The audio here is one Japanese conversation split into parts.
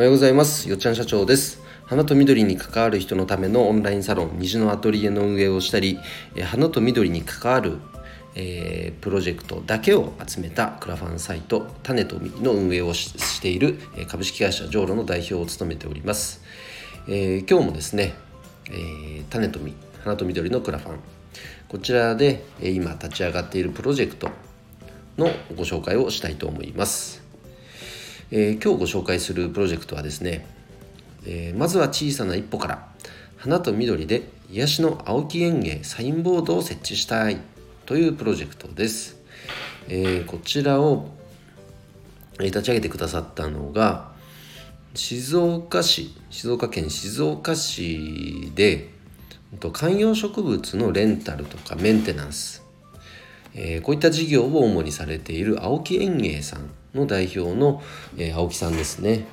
おはようございます。よっちゃん社長です。花と緑に関わる人のためのオンラインサロン虹のアトリエの運営をしたり花と緑に関わるえー、プロジェクトだけを集めたクラファンサイト種と実の運営をしている株式会社ジョーロの代表を務めております、えー、今日もですね、えー、種と実花と緑のクラファン。こちらで今立ち上がっているプロジェクトのご紹介をしたいと思います、えー、今日ご紹介するプロジェクトはですね、えー、まずは小さな一歩から花と緑で癒しの青木園芸サインボードを設置したいというプロジェクトです。えー、こちらを立ち上げてくださったのが静岡市静岡県静岡市で観葉植物のレンタルとかメンテナンス、えー、こういった事業を主にされている青木園芸さんの代表の、えー、青木さんですね、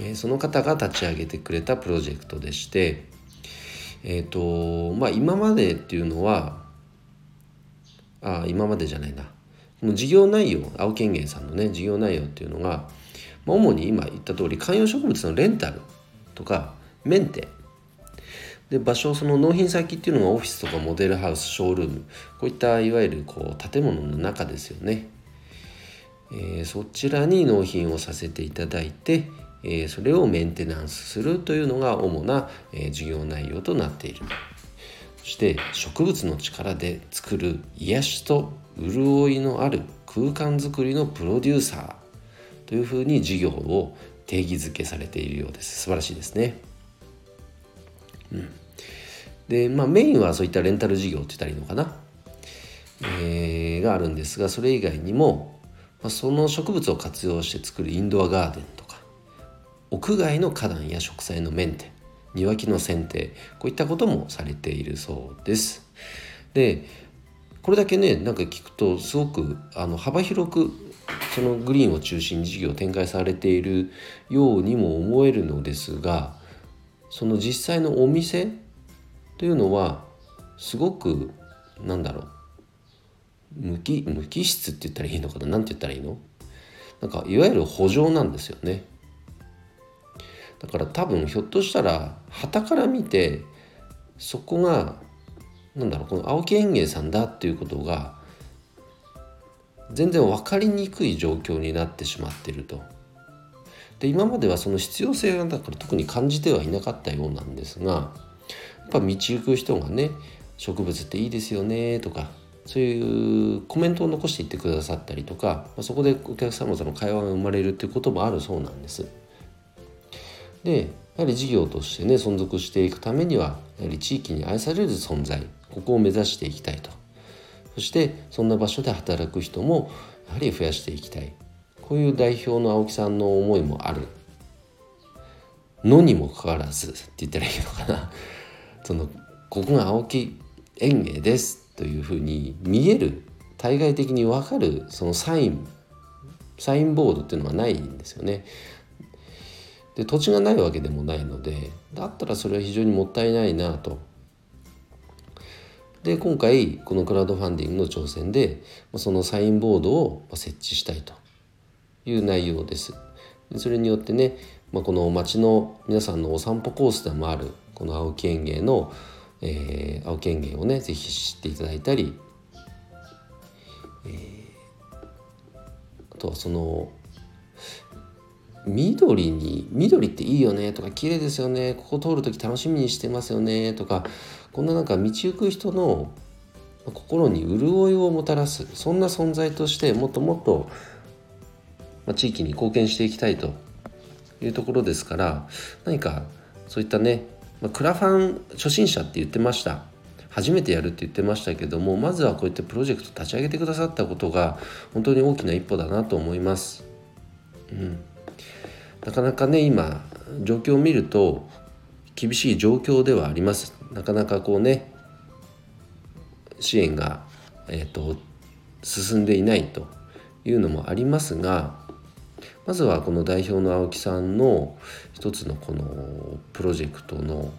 えー、その方が立ち上げてくれたプロジェクトでしてえっ、とまあ今までっていうのはあ今までじゃないな。もう事業内容青木園芸さんのね事業内容っていうのが、まあ、主に今言った通り観葉植物のレンタルとかメンテ。で場所その納品先っていうのがオフィスとかモデルハウスショールーム。こういったいわゆるこう建物の中ですよね、えー、そちらに納品をさせていただいて、えー、それをメンテナンスするというのが主な、えー、事業内容となっている。そして植物の力で作る癒しと潤いのある空間づくりのプロデューサーというふうに事業を定義づけされているようです。素晴らしいですね。うん、でまあメインはそういったレンタル事業って言ったらいいのかな、えー、があるんですがそれ以外にも、まあ、その植物を活用して作るインドアガーデンとか屋外の花壇や植栽のメンテ庭木の剪定こういったこともされているそうです。でこれだけねなんか聞くとすごくあの幅広くそのグリーンを中心に事業を展開されているようにも思えるのですがその実際のお店というのはすごくなんだろう無機無機質って言ったらいいのかな？何て言ったらいいの？なんかいわゆる補助なんですよね。だから多分ひょっとしたら旗から見てそこがなんだろうこの青木園芸さんだっていうことが全然分かりにくい状況になってしまってると。で今まではその必要性がだから特に感じてはいなかったようなんですがやっぱ道行く人がね植物っていいですよねとかそういうコメントを残していってくださったりとかそこでお客様との会話が生まれるっていうこともあるそうなんです。でやはり事業としてね存続していくためにはやはり地域に愛される存在ここを目指していきたいと。そしてそんな場所で働く人もやはり増やしていきたい。こういう代表の青木さんの思いもある。のにもかかわらずって言ったらいいのかな。そのここが青木園芸です。というふうに見える対外的に分かるそのサインサインボードっていうのはないんですよねで土地がないわけでもないのでだったらそれは非常にもったいないなと。で今回このクラウドファンディングの挑戦でそのサインボードを設置したいという内容です。それによってね、まあ、この町の皆さんのお散歩コースでもあるこの青木園芸の、えー、青木園芸をね是非知っていただいたり、えー、あとはその緑に緑っていいよねとか綺麗ですよねここ通る時楽しみにしてますよねとかこんななんか道行く人の心に潤いをもたらすそんな存在としてもっともっと、ま地域に貢献していきたいというところですから何かそういったね、まあクラファン初心者って言ってました。初めてやるって言ってましたけどもまずはこういったプロジェクト立ち上げてくださったことが本当に大きな一歩だなと思います。うん。なかなかね今状況を見ると厳しい状況ではあります。なかなかこうね支援が、えーと、進んでいないというのもありますがまずはこの代表の青木さんの一つのこのプロジェクトの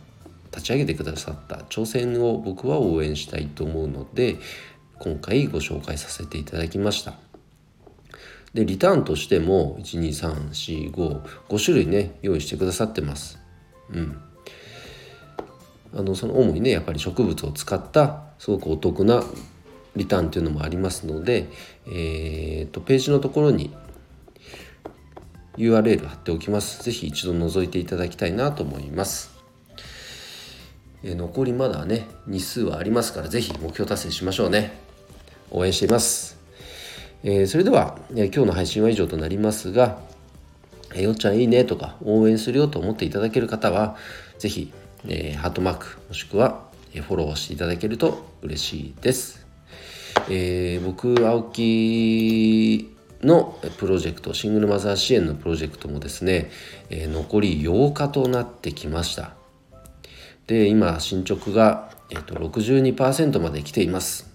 立ち上げてくださった挑戦を僕は応援したいと思うので今回ご紹介させていただきました。でリターンとしても12345 5種類ね用意してくださってますうんあのその主にねやっぱり植物を使ったすごくお得なリターンっていうのもありますので、えーと、ページのところに URL 貼っておきます。是非一度覗いていただきたいなと思います。え、残りまだね、日数はありますから、是非目標達成しましょうね。応援しています。えー、それでは、えー、今日の配信は以上となりますが、えよっちゃんいいねとか応援するよと思っていただける方は、是非えー、ハートマークもしくはえフォローしていただけると嬉しいです。え、僕青木のプロジェクトシングルマザー支援のプロジェクトもですね、え、残り8日となってきました。で今進捗が、えーと、62%まで来ています。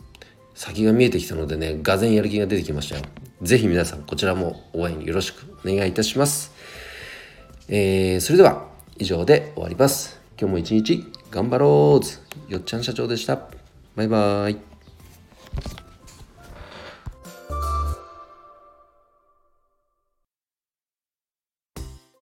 先が見えてきたのでねがぜんやる気が出てきましたよ。是非皆さんこちらも応援よろしくお願いいたします、えー、それでは以上で終わります。今日も一日頑張ろうよっちゃん社長でした。バイバーイ。